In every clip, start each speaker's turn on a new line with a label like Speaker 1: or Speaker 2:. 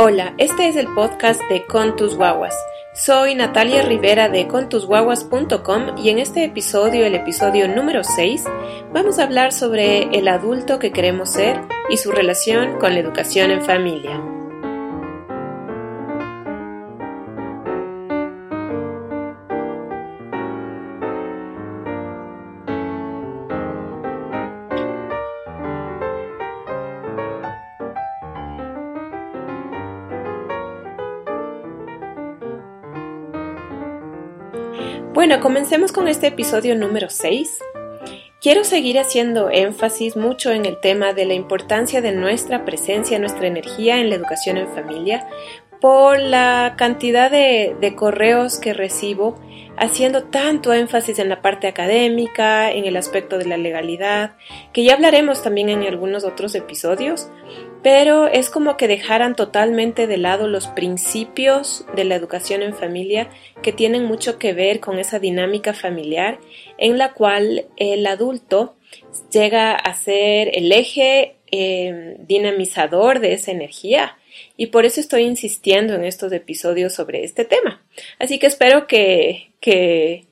Speaker 1: Hola, este es el podcast de Con tus guaguas. Soy Natalia Rivera de contusguaguas.com y en este episodio, el episodio número 6, vamos a hablar sobre el adulto que queremos ser y su relación con la educación en familia. Comencemos con este episodio número 6. Quiero seguir haciendo énfasis mucho en el tema de la importancia de nuestra presencia, nuestra energía en la educación en familia, por la cantidad de, correos que recibo haciendo tanto énfasis en la parte académica, en el aspecto de la legalidad, que ya hablaremos también en algunos otros episodios, pero es como que dejaran totalmente de lado los principios de la educación en familia que tienen mucho que ver con esa dinámica familiar en la cual el adulto llega a ser el eje eh, dinamizador de esa energía y por eso estoy insistiendo en estos episodios sobre este tema. Así que espero que, que,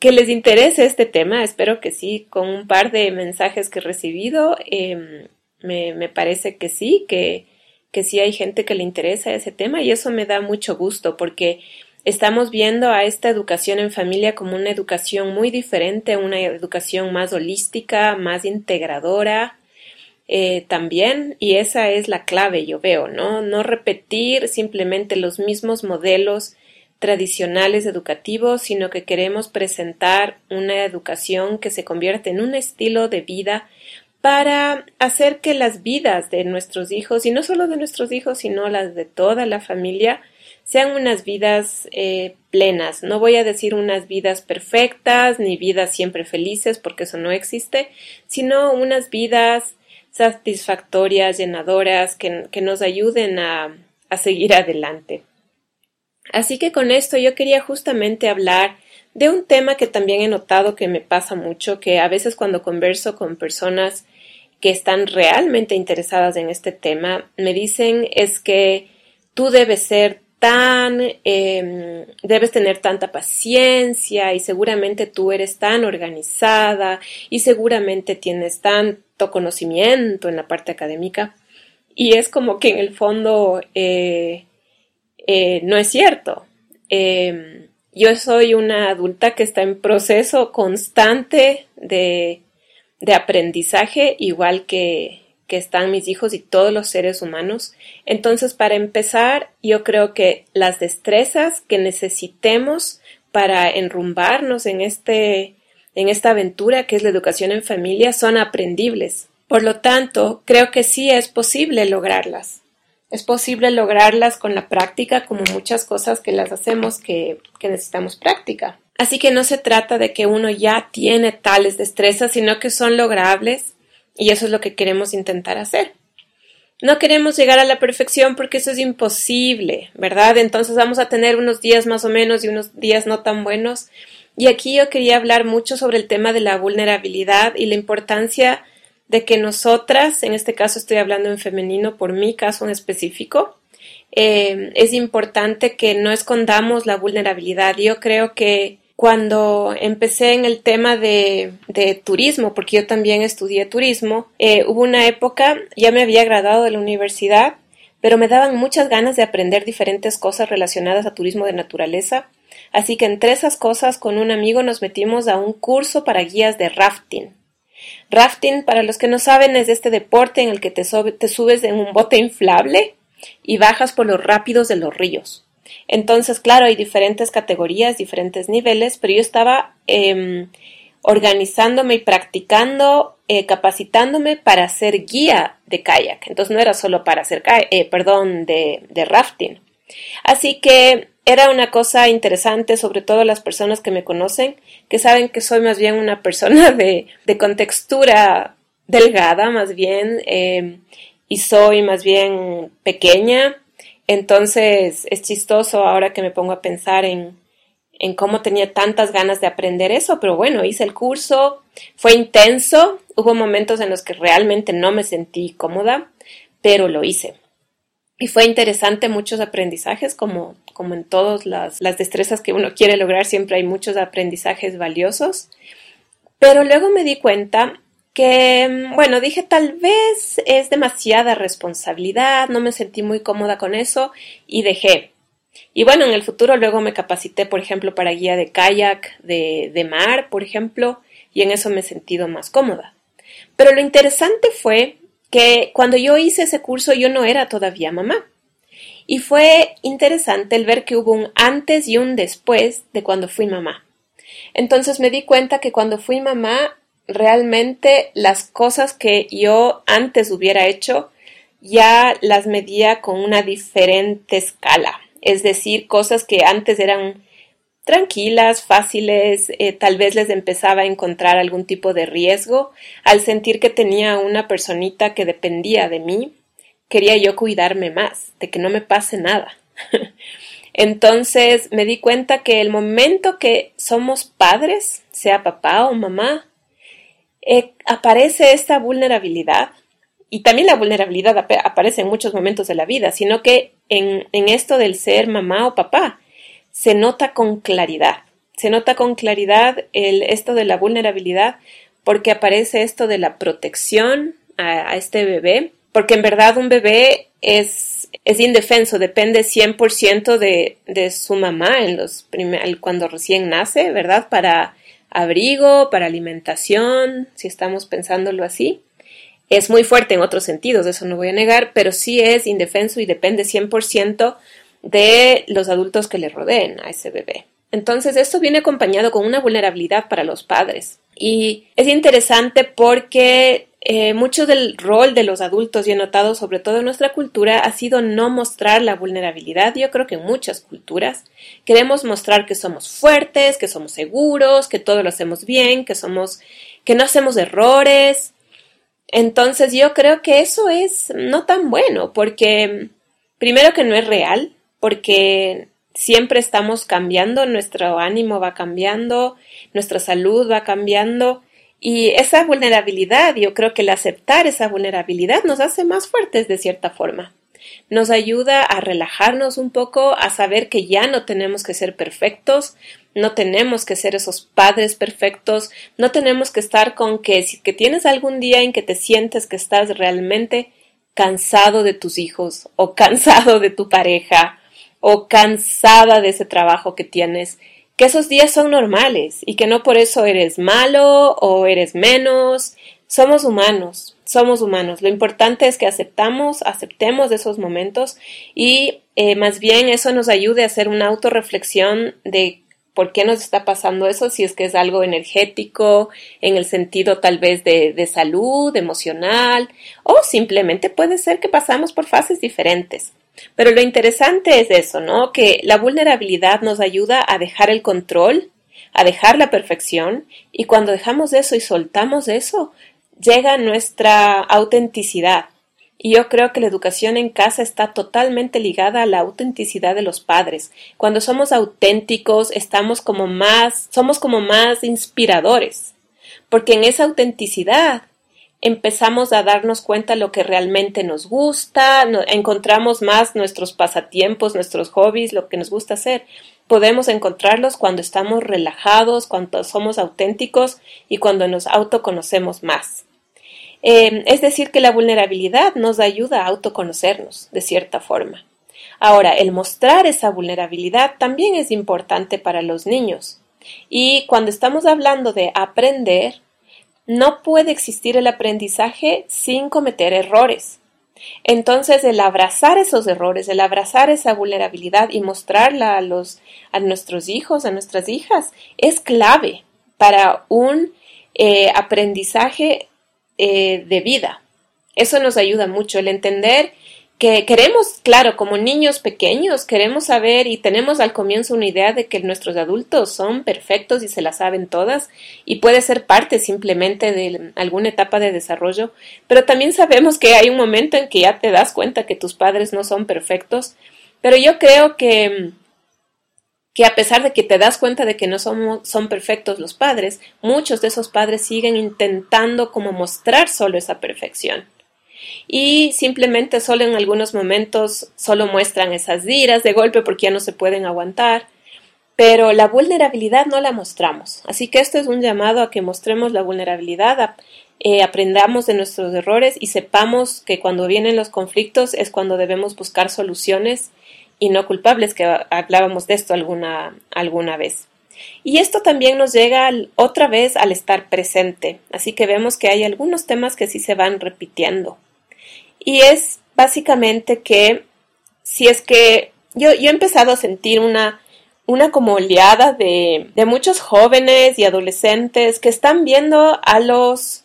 Speaker 1: les interese este tema, espero que sí, con un par de mensajes que he recibido, em, me, parece que sí, que, que sí hay gente que le interesa ese tema y eso me da mucho gusto porque estamos viendo a esta educación en familia como una educación muy diferente, una educación más holística, más integradora, eh, también, y esa es la clave, yo veo, ¿no? No repetir simplemente los mismos modelos tradicionales educativos, sino que queremos presentar una educación que se convierte en un estilo de vida para hacer que las vidas de nuestros hijos, y no solo de nuestros hijos, sino las de toda la familia, sean unas vidas eh, plenas. No voy a decir unas vidas perfectas, ni vidas siempre felices, porque eso no existe, sino unas vidas satisfactorias, llenadoras, que, nos ayuden a, a seguir adelante. Así que con esto yo quería justamente hablar de un tema que también he notado que me pasa mucho, que a veces cuando converso con personas que están realmente interesadas en este tema, me dicen es que tú debes ser tan, em, debes tener tanta paciencia y seguramente tú eres tan organizada y seguramente tienes tanto conocimiento en la parte académica y es como que en el fondo eh, eh, no es cierto. Em, yo soy una adulta que está en proceso constante de, de aprendizaje, igual que, que están mis hijos y todos los seres humanos. Entonces, para empezar, yo creo que las destrezas que necesitemos para enrumbarnos en este en esta aventura que es la educación en familia son aprendibles. Por lo tanto, creo que sí es posible lograrlas. Es posible lograrlas con la práctica, como muchas cosas que las hacemos que, que necesitamos práctica. Así que no se trata de que uno ya tiene tales destrezas, sino que son logrables y eso es lo que queremos intentar hacer. No queremos llegar a la perfección porque eso es imposible, ¿verdad? Entonces vamos a tener unos días más o menos y unos días no tan buenos. Y aquí yo quería hablar mucho sobre el tema de la vulnerabilidad y la importancia de que nosotras, en este caso estoy hablando en femenino por mi caso en específico, eh, es importante que no escondamos la vulnerabilidad. Yo creo que cuando empecé en el tema de, turismo, porque yo también estudié turismo, eh, hubo una época, ya me había graduado de la universidad, pero me daban muchas ganas de aprender diferentes cosas relacionadas a turismo de naturaleza. Así que entre esas cosas con un amigo nos metimos a un curso para guías de rafting. Rafting, para los que no saben, es este deporte en el que te, te subes en un bote inflable y bajas por los rápidos de los ríos. Entonces, claro, hay diferentes categorías, diferentes niveles, pero yo estaba em, organizándome y practicando, eh, capacitándome para ser guía de kayak. Entonces no era solo para hacer, eh, perdón, de, de rafting. Así que era una cosa interesante, sobre todo las personas que me conocen, que saben que soy más bien una persona de, de contextura delgada, más bien, em, y soy más bien pequeña, entonces es chistoso ahora que me pongo a pensar en, en cómo tenía tantas ganas de aprender eso, pero bueno, hice el curso, fue intenso, hubo momentos en los que realmente no me sentí cómoda, pero lo hice. y fue interesante muchos aprendizajes, como, como en todas las, las destrezas que uno quiere lograr, siempre hay muchos aprendizajes valiosos. Pero luego me di cuenta que, bueno, dije tal vez es demasiada responsabilidad, no me sentí muy cómoda con eso y dejé. Y bueno, en el futuro luego me capacité, por ejemplo, para guía de kayak, de, de mar, por ejemplo, y en eso me he sentido más cómoda. Pero lo interesante fue que cuando yo hice ese curso yo no era todavía mamá. Y fue interesante el ver que hubo un antes y un después de cuando fui mamá. Entonces me di cuenta que cuando fui mamá, realmente las cosas que yo antes hubiera hecho ya las medía con una diferente escala. Es decir, cosas que antes eran tranquilas, fáciles, eh, tal vez les empezaba a encontrar algún tipo de riesgo. Al sentir que tenía una personita que dependía de mí, quería yo cuidarme más, de que no me pase nada. Entonces me di cuenta que el momento que somos padres, sea papá o mamá, eh, aparece esta vulnerabilidad. Y también la vulnerabilidad aparece en muchos momentos de la vida, sino que en, en esto del ser mamá o papá, se nota con claridad. Se nota con claridad el, esto de la vulnerabilidad porque aparece esto de la protección a, este bebé, porque en verdad un bebé es, es indefenso, depende 100% de, de su mamá en los cuando recién nace, ¿verdad? Para abrigo, para alimentación, si estamos pensándolo así. Es muy fuerte en otros sentidos, eso no voy a negar, pero sí es indefenso y depende 100% de los adultos que le rodeen a ese bebé. Entonces, esto viene acompañado con una vulnerabilidad para los padres. Y es interesante porque eh, mucho del rol de los adultos, y he notado sobre todo en nuestra cultura, ha sido no mostrar la vulnerabilidad. Yo creo que en muchas culturas queremos mostrar que somos fuertes, que somos seguros, que todo lo hacemos bien, que somos, que no hacemos errores. Entonces, yo creo que eso es no tan bueno porque primero que no es real, porque siempre estamos cambiando, nuestro ánimo va cambiando, nuestra salud va cambiando y esa vulnerabilidad, yo creo que el aceptar esa vulnerabilidad nos hace más fuertes de cierta forma. Nos ayuda a relajarnos un poco, a saber que ya no tenemos que ser perfectos, no tenemos que ser esos padres perfectos, no tenemos que estar con que si que tienes algún día en que te sientes que estás realmente cansado de tus hijos o cansado de tu pareja o cansada de ese trabajo que tienes, que esos días son normales y que no por eso eres malo o eres menos. Somos humanos, somos humanos. Lo importante es que aceptamos, aceptemos esos momentos y eh, más bien eso nos ayude a hacer una autorreflexión de por qué nos está pasando eso, si es que es algo energético, en el sentido tal vez de, de salud, emocional, o simplemente puede ser que pasamos por fases diferentes. Pero lo interesante es eso, ¿no? Que la vulnerabilidad nos ayuda a dejar el control, a dejar la perfección, y cuando dejamos eso y soltamos eso, llega nuestra autenticidad. Y yo creo que la educación en casa está totalmente ligada a la autenticidad de los padres. Cuando somos auténticos, estamos como más, somos como más inspiradores. Porque en esa autenticidad empezamos a darnos cuenta lo que realmente nos gusta, encontramos más nuestros pasatiempos, nuestros hobbies, lo que nos gusta hacer. Podemos encontrarlos cuando estamos relajados, cuando somos auténticos y cuando nos autoconocemos más. Em, es decir, que la vulnerabilidad nos ayuda a autoconocernos de cierta forma. Ahora, el mostrar esa vulnerabilidad también es importante para los niños. Y cuando estamos hablando de aprender, no puede existir el aprendizaje sin cometer errores. Entonces, el abrazar esos errores, el abrazar esa vulnerabilidad y mostrarla a, los, a nuestros hijos, a nuestras hijas, es clave para un eh, aprendizaje eh, de vida. Eso nos ayuda mucho, el entender que queremos, claro, como niños pequeños, queremos saber y tenemos al comienzo una idea de que nuestros adultos son perfectos y se las saben todas y puede ser parte simplemente de alguna etapa de desarrollo, pero también sabemos que hay un momento en que ya te das cuenta que tus padres no son perfectos, pero yo creo que que a pesar de que te das cuenta de que no somos, son perfectos los padres, muchos de esos padres siguen intentando como mostrar solo esa perfección. Y simplemente solo en algunos momentos solo muestran esas iras de golpe porque ya no se pueden aguantar, pero la vulnerabilidad no la mostramos. Así que esto es un llamado a que mostremos la vulnerabilidad, eh, aprendamos de nuestros errores y sepamos que cuando vienen los conflictos es cuando debemos buscar soluciones y no culpables, que hablábamos de esto alguna, alguna vez. Y esto también nos llega otra vez al estar presente, así que vemos que hay algunos temas que sí se van repitiendo. Y es básicamente que si es que yo, yo he empezado a sentir una, una como oleada de, de muchos jóvenes y adolescentes que están viendo a los,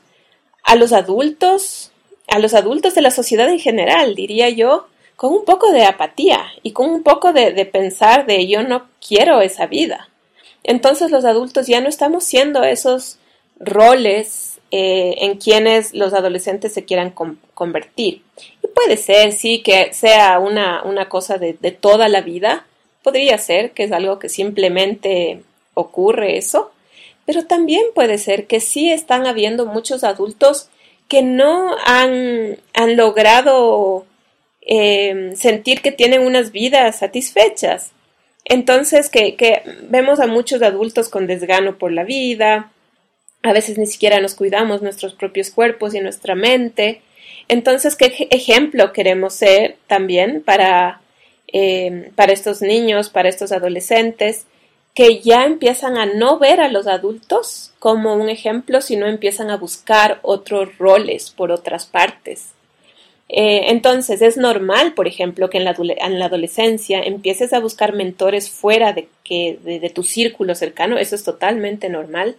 Speaker 1: a los adultos, a los adultos de la sociedad en general, diría yo, con un poco de apatía y con un poco de, de pensar de yo no quiero esa vida. Entonces los adultos ya no estamos siendo esos roles eh, en quienes los adolescentes se quieran convertir. Y puede ser, sí, que sea una, una cosa de, de, toda la vida, podría ser que es algo que simplemente ocurre eso, pero también puede ser que sí están habiendo muchos adultos que no han, han logrado eh, sentir que tienen unas vidas satisfechas. Entonces, que vemos a muchos adultos con desgano por la vida, a veces ni siquiera nos cuidamos nuestros propios cuerpos y nuestra mente. Entonces, ¿qué ejemplo queremos ser también para, eh, para estos niños, para estos adolescentes, que ya empiezan a no ver a los adultos como un ejemplo, sino empiezan a buscar otros roles por otras partes? Eh, entonces, es normal, por ejemplo, que en la, en la, adolescencia empieces a buscar mentores fuera de, que, de tu círculo cercano, eso es totalmente normal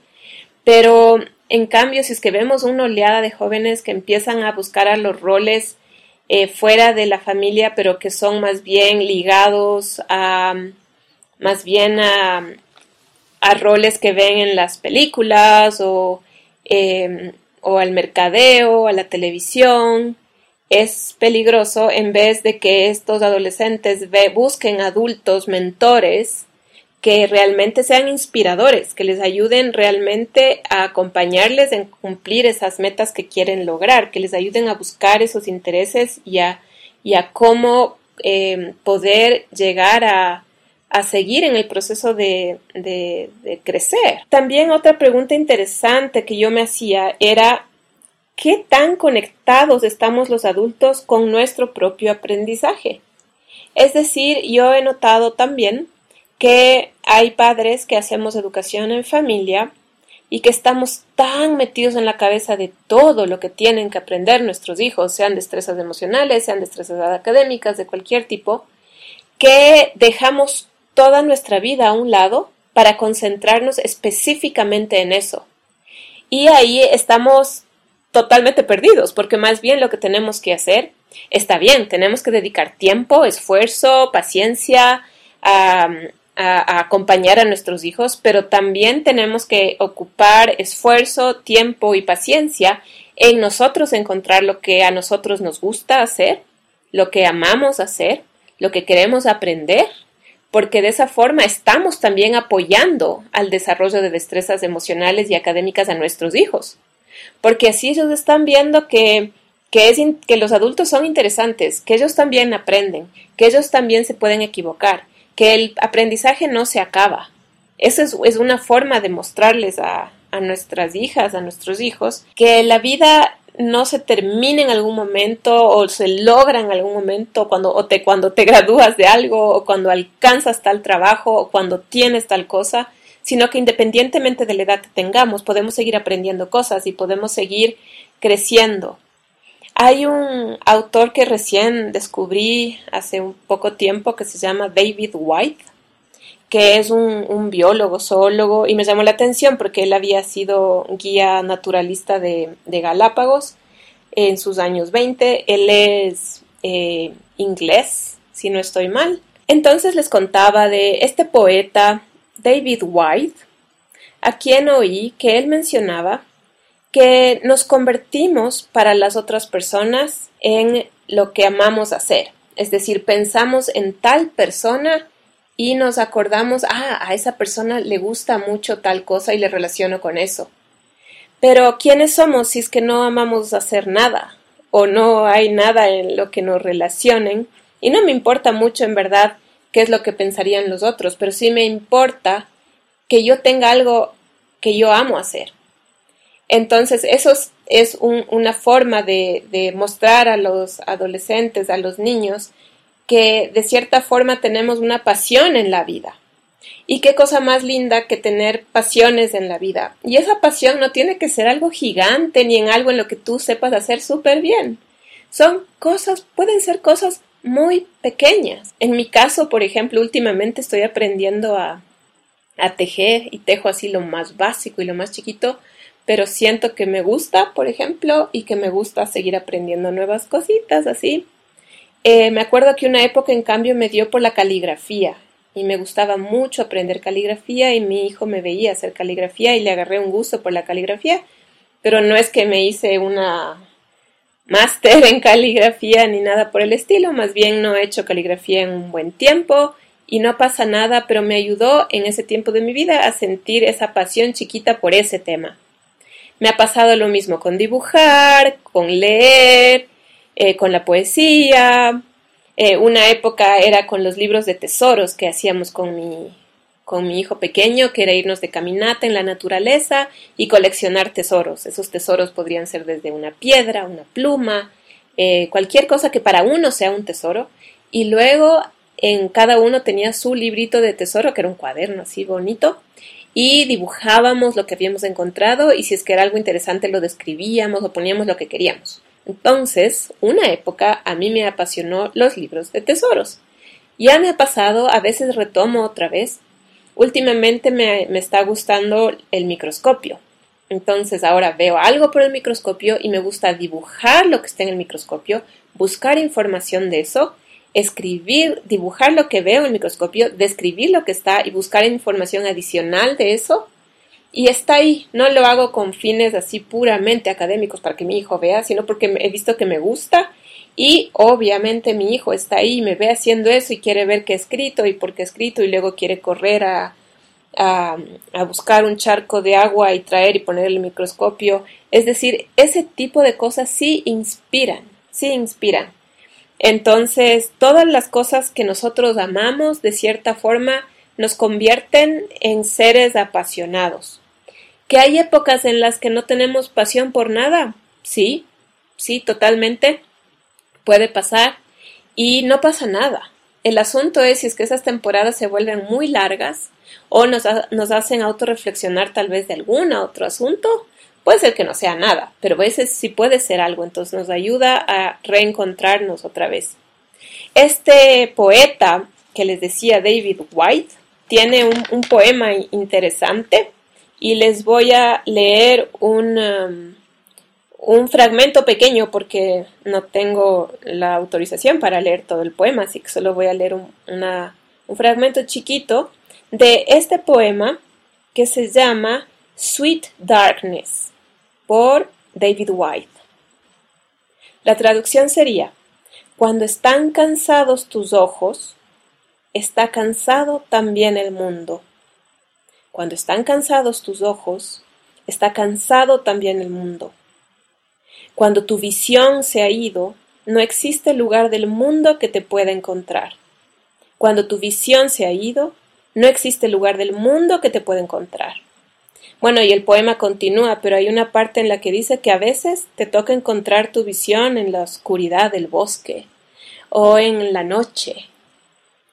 Speaker 1: pero en cambio, si es que vemos una oleada de jóvenes que empiezan a buscar a los roles eh, fuera de la familia, pero que son más bien ligados a más bien a, roles que ven en las películas o, em, o al mercadeo, a la televisión, es peligroso en vez de que estos adolescentes busquen adultos mentores que realmente sean inspiradores, que les ayuden realmente a acompañarles en cumplir esas metas que quieren lograr, que les ayuden a buscar esos intereses y a, y a cómo eh, poder llegar a, a, seguir en el proceso de, de crecer. También otra pregunta interesante que yo me hacía era ¿qué tan conectados estamos los adultos con nuestro propio aprendizaje? Es decir, yo he notado también que hay padres que hacemos educación en familia y que estamos tan metidos en la cabeza de todo lo que tienen que aprender nuestros hijos, sean destrezas emocionales, sean destrezas académicas, de cualquier tipo, que dejamos toda nuestra vida a un lado para concentrarnos específicamente en eso. Y ahí estamos totalmente perdidos, porque más bien lo que tenemos que hacer está bien, tenemos que dedicar tiempo, esfuerzo, paciencia, a acompañar a nuestros hijos, pero también tenemos que ocupar esfuerzo, tiempo y paciencia en nosotros encontrar lo que a nosotros nos gusta hacer, lo que amamos hacer, lo que queremos aprender, porque de esa forma estamos también apoyando al desarrollo de destrezas emocionales y académicas a nuestros hijos, porque así ellos están viendo que que los adultos son interesantes, que ellos también aprenden, que ellos también se pueden equivocar, que el aprendizaje no se acaba. Esa es, una forma de mostrarles a, nuestras hijas, a nuestros hijos, que la vida no se termina en algún momento o se logra en algún momento cuando, o te, cuando te gradúas de algo o cuando alcanzas tal trabajo o cuando tienes tal cosa, sino que independientemente de la edad que tengamos, podemos seguir aprendiendo cosas y podemos seguir creciendo. Hay un autor que recién descubrí hace un poco tiempo que se llama David White, que es un, biólogo, zoólogo, y me llamó la atención porque él había sido guía naturalista de, Galápagos en sus años 20. Él es eh, inglés, si no estoy mal. Entonces les contaba de este poeta David White, a quien oí que él mencionaba que nos convertimos para las otras personas en lo que amamos hacer. Es decir, pensamos en tal persona y nos acordamos, ah, a esa persona le gusta mucho tal cosa y le relaciono con eso. Pero ¿quiénes somos si es que no amamos hacer nada? o no hay nada en lo que nos relacionen y no me importa mucho en verdad qué es lo que pensarían los otros, pero sí me importa que yo tenga algo que yo amo hacer. Entonces, eso es, una forma de, de mostrar a los adolescentes, a los niños, que de cierta forma tenemos una pasión en la vida. Y qué cosa más linda que tener pasiones en la vida. Y esa pasión no tiene que ser algo gigante ni en algo en lo que tú sepas hacer súper bien. Son cosas, pueden ser cosas muy pequeñas. En mi caso, por ejemplo, últimamente estoy aprendiendo a, a tejer y tejo así lo más básico y lo más chiquito, pero siento que me gusta, por ejemplo, y que me gusta seguir aprendiendo nuevas cositas así. Eh, me acuerdo que una época, en cambio, me dio por la caligrafía y me gustaba mucho aprender caligrafía y mi hijo me veía hacer caligrafía y le agarré un gusto por la caligrafía, pero no es que me hice una máster en caligrafía ni nada por el estilo, más bien no he hecho caligrafía en un buen tiempo y no pasa nada, pero me ayudó en ese tiempo de mi vida a sentir esa pasión chiquita por ese tema. Me ha pasado lo mismo con dibujar, con leer, eh, con la poesía. Eh, una época era con los libros de tesoros que hacíamos con mi, con mi hijo pequeño, que era irnos de caminata en la naturaleza y coleccionar tesoros. Esos tesoros podrían ser desde una piedra, una pluma, eh, cualquier cosa que para uno sea un tesoro. Y luego en cada uno tenía su librito de tesoro, que era un cuaderno así bonito, y dibujábamos lo que habíamos encontrado y si es que era algo interesante lo describíamos o poníamos lo que queríamos. Entonces, una época a mí me apasionó los libros de tesoros. Ya me ha pasado, a veces retomo otra vez. Últimamente me, me está gustando el microscopio. Entonces ahora veo algo por el microscopio y me gusta dibujar lo que está en el microscopio, buscar información de eso, escribir, dibujar lo que veo en el microscopio, describir lo que está y buscar información adicional de eso y está ahí. No lo hago con fines así puramente académicos para que mi hijo vea, sino porque he visto que me gusta y obviamente mi hijo está ahí me ve haciendo eso y quiere ver qué he escrito y por qué he escrito y luego quiere correr a, a, a buscar un charco de agua y traer y poner el microscopio. Es decir, ese tipo de cosas sí inspiran, sí inspiran. Entonces, todas las cosas que nosotros amamos, de cierta forma, nos convierten en seres apasionados. ¿Que hay épocas en las que no tenemos pasión por nada? Sí, sí, totalmente. Puede pasar. Y no pasa nada. El asunto es si es que esas temporadas se vuelven muy largas o nos, nos hacen autorreflexionar tal vez de algún otro asunto. Puede ser que no sea nada, pero a veces sí puede ser algo, entonces nos ayuda a reencontrarnos otra vez. Este poeta que les decía David White tiene un, poema interesante y les voy a leer un, um, un fragmento pequeño porque no tengo la autorización para leer todo el poema, así que solo voy a leer un, un fragmento chiquito de este poema que se llama Sweet Darkness por David White. La traducción sería, cuando están cansados tus ojos, está cansado también el mundo. Cuando están cansados tus ojos, está cansado también el mundo. Cuando tu visión se ha ido, no existe lugar del mundo que te pueda encontrar. Cuando tu visión se ha ido, no existe lugar del mundo que te pueda encontrar. Bueno, y el poema continúa, pero hay una parte en la que dice que a veces te toca encontrar tu visión en la oscuridad del bosque o en la noche,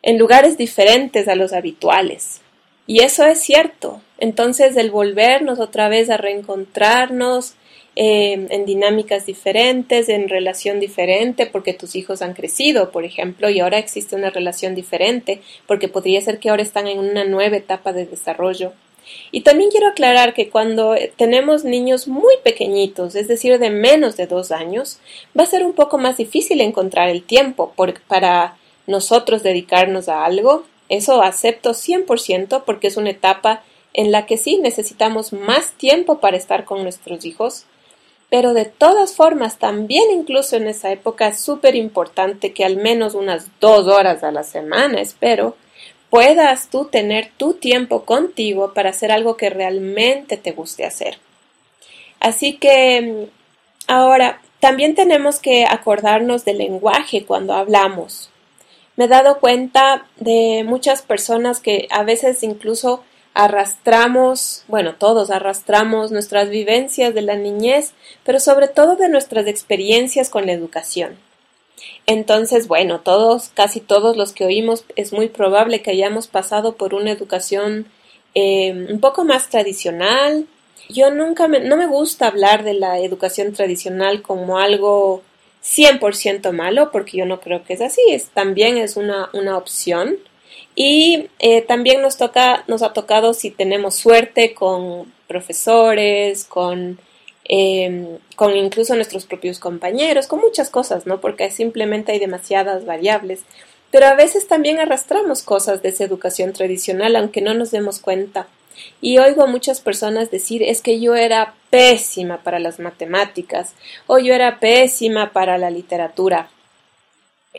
Speaker 1: en lugares diferentes a los habituales. Y eso es cierto. Entonces, el volvernos otra vez a reencontrarnos eh, en dinámicas diferentes, en relación diferente, porque tus hijos han crecido, por ejemplo, y ahora existe una relación diferente, porque podría ser que ahora están en una nueva etapa de desarrollo. Y también quiero aclarar que cuando tenemos niños muy pequeñitos, es decir, de menos de dos años, va a ser un poco más difícil encontrar el tiempo para nosotros dedicarnos a algo. Eso acepto 100% porque es una etapa en la que sí necesitamos más tiempo para estar con nuestros hijos, pero de todas formas también incluso en esa época es súper importante que al menos unas dos horas a la semana, espero, puedas tú tener tu tiempo contigo para hacer algo que realmente te guste hacer. Así que ahora También tenemos que acordarnos del lenguaje cuando hablamos. Me he dado cuenta de muchas personas que a veces incluso arrastramos, bueno, todos arrastramos nuestras vivencias de la niñez, pero sobre todo de nuestras experiencias con la educación. Entonces, bueno, todos, casi todos los que oímos, es muy probable que hayamos pasado por una educación eh, un poco más tradicional. Yo nunca me, no me gusta hablar de la educación tradicional como algo 100% malo, porque yo no creo que es así, también es una, una opción. Y eh, también nos toca, nos ha tocado si tenemos suerte con profesores, con Em, con incluso nuestros propios compañeros, con muchas cosas, ¿no? Porque simplemente hay demasiadas variables. Pero a veces también arrastramos cosas de esa educación tradicional, aunque no nos demos cuenta. Y oigo a muchas personas decir es que yo era pésima para las matemáticas o yo era pésima para la literatura.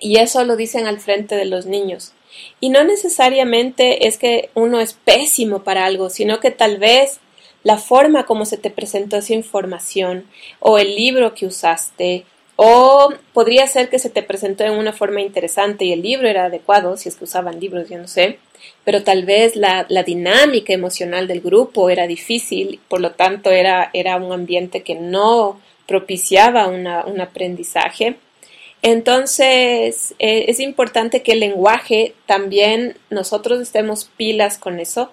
Speaker 1: Y eso lo dicen al frente de los niños. Y no necesariamente es que uno es pésimo para algo, sino que tal vez la forma como se te presentó esa información o el libro que usaste o podría ser que se te presentó en una forma interesante y el libro era adecuado, si es que usaban libros, yo no sé, pero tal vez la, dinámica emocional del grupo era difícil, por lo tanto era, era un ambiente que no propiciaba una, un aprendizaje. Entonces eh, es importante que el lenguaje también nosotros estemos pilas con eso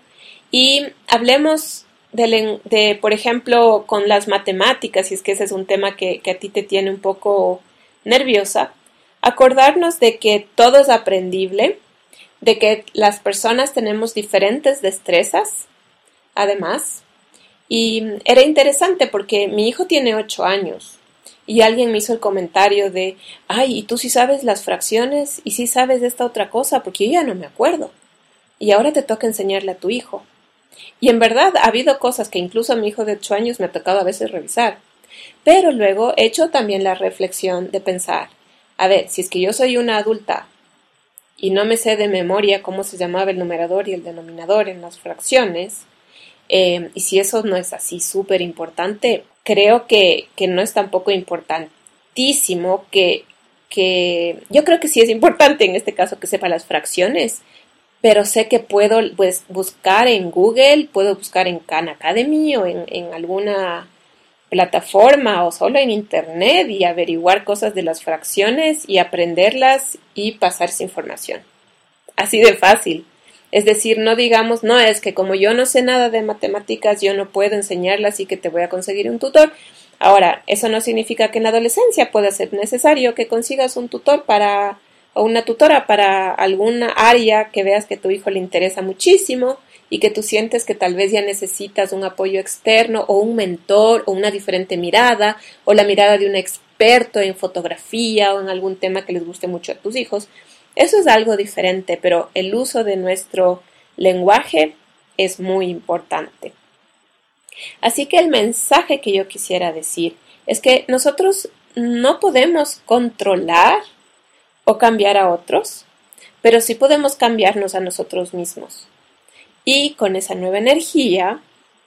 Speaker 1: y hablemos de, por ejemplo, con las matemáticas, y es que ese es un tema que, que a ti te tiene un poco nerviosa, acordarnos de que todo es aprendible, de que las personas tenemos diferentes destrezas, además, y era interesante porque mi hijo tiene ocho años y alguien me hizo el comentario de, ay, ¿y tú sí sabes las fracciones? ¿Y sí sabes esta otra cosa? Porque yo ya no me acuerdo. Y ahora te toca enseñarle a tu hijo. Y en verdad ha habido cosas que incluso a mi hijo de ocho años me ha tocado a veces revisar. Pero luego he hecho también la reflexión de pensar, a ver, si es que yo soy una adulta y no me sé de memoria cómo se llamaba el numerador y el denominador en las fracciones, eh, y si eso no es así súper importante, creo que, que, no es tampoco importantísimo que, que yo creo que sí es importante en este caso que sepa las fracciones, pero sé que puedo pues, buscar en Google, puedo buscar en Khan Academy o en, en alguna plataforma o solo en Internet y averiguar cosas de las fracciones y aprenderlas y pasar esa información. Así de fácil. Es decir, no digamos, no es que como yo no sé nada de matemáticas, yo no puedo enseñarlas y que te voy a conseguir un tutor. Ahora, eso no significa que en la adolescencia pueda ser necesario que consigas un tutor para o una tutora para alguna área que veas que tu hijo le interesa muchísimo y que tú sientes que tal vez ya necesitas un apoyo externo o un mentor o una diferente mirada o la mirada de un experto en fotografía o en algún tema que les guste mucho a tus hijos. Eso es algo diferente, pero el uso de nuestro lenguaje es muy importante. Así que el mensaje que yo quisiera decir es que nosotros no podemos controlar o cambiar a otros, pero sí podemos cambiarnos a nosotros mismos. Y con esa nueva energía,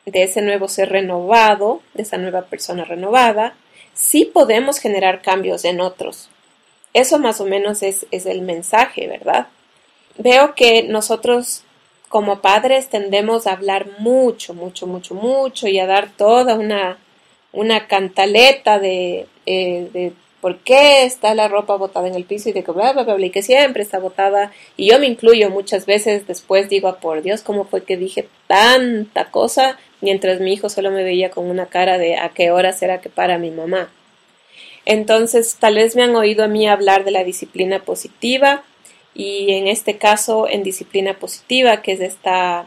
Speaker 1: de ese nuevo ser renovado, de esa nueva persona renovada, sí podemos generar cambios en otros. Eso más o menos es, es el mensaje, ¿verdad? Veo que nosotros como padres tendemos a hablar mucho, mucho, mucho, mucho y a dar toda una, una cantaleta de, eh, de por qué está la ropa botada en el piso y de que bla, bla, bla, y que siempre está botada. Y yo me incluyo muchas veces, después digo, ah, por Dios, ¿cómo fue que dije tanta cosa? Mientras mi hijo solo me veía con una cara de a qué hora será que para mi mamá. Entonces, tal vez me han oído a mí hablar de la disciplina positiva y en este caso en disciplina positiva, que es esta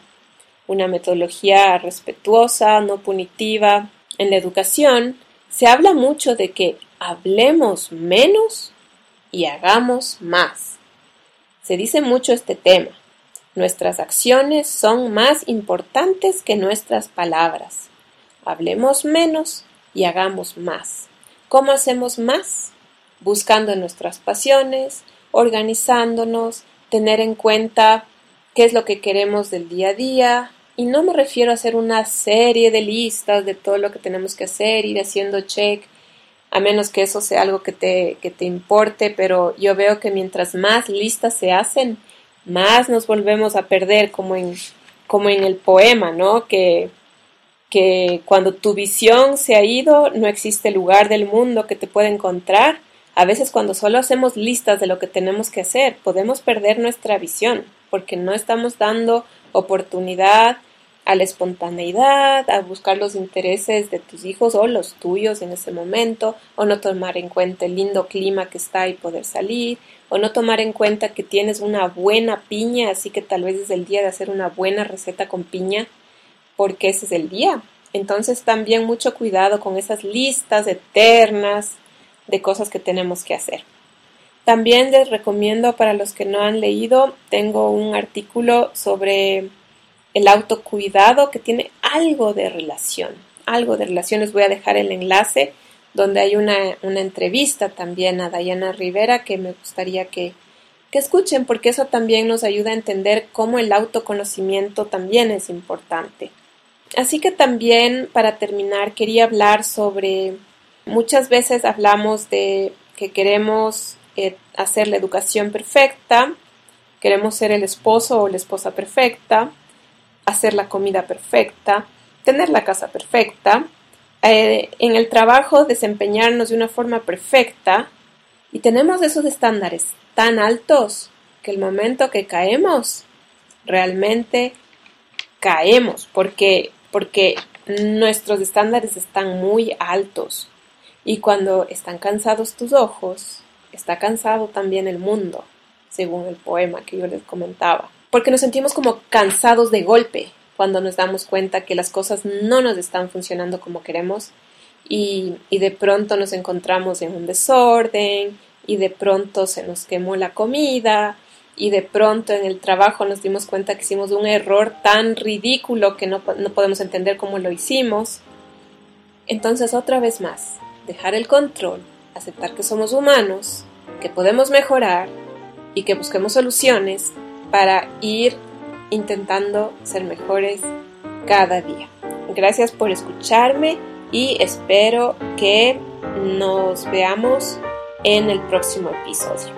Speaker 1: una metodología respetuosa, no punitiva en la educación, se habla mucho de que hablemos menos y hagamos más. Se dice mucho este tema. Nuestras acciones son más importantes que nuestras palabras. Hablemos menos y hagamos más. ¿Cómo hacemos más? Buscando nuestras pasiones, organizándonos, tener en cuenta qué es lo que queremos del día a día. Y no me refiero a hacer una serie de listas de todo lo que tenemos que hacer, ir haciendo check a menos que eso sea algo que te, que te importe, pero yo veo que mientras más listas se hacen, más nos volvemos a perder, como en, como en el poema, ¿no? Que, que cuando tu visión se ha ido, no existe lugar del mundo que te pueda encontrar. A veces cuando solo hacemos listas de lo que tenemos que hacer, podemos perder nuestra visión, porque no estamos dando oportunidad a la espontaneidad, a buscar los intereses de tus hijos o los tuyos en ese momento, o no tomar en cuenta el lindo clima que está y poder salir, o no tomar en cuenta que tienes una buena piña, así que tal vez es el día de hacer una buena receta con piña, porque ese es el día. Entonces también mucho cuidado con esas listas eternas de cosas que tenemos que hacer. También les recomiendo para los que no han leído, tengo un artículo sobre el autocuidado que tiene algo de relación, algo de relación. Les voy a dejar el enlace donde hay una, entrevista también a Dayana Rivera que me gustaría que, que escuchen porque eso también nos ayuda a entender cómo el autoconocimiento también es importante. Así que también para terminar quería hablar sobre muchas veces hablamos de que queremos eh, hacer la educación perfecta, queremos ser el esposo o la esposa perfecta, hacer la comida perfecta, tener la casa perfecta, eh, en el trabajo desempeñarnos de una forma perfecta y tenemos esos estándares tan altos que el momento que caemos, realmente caemos porque, porque nuestros estándares están muy altos. Y cuando están cansados tus ojos, está cansado también el mundo, según el poema que yo les comentaba porque nos sentimos como cansados de golpe cuando nos damos cuenta que las cosas no nos están funcionando como queremos y, de pronto nos encontramos en un desorden y de pronto se nos quemó la comida y de pronto en el trabajo nos dimos cuenta que hicimos un error tan ridículo que no, no podemos entender cómo lo hicimos. Entonces otra vez más, dejar el control, aceptar que somos humanos, que podemos mejorar y que busquemos soluciones para ir intentando ser mejores cada día. Gracias por escucharme y espero que nos veamos en el próximo episodio.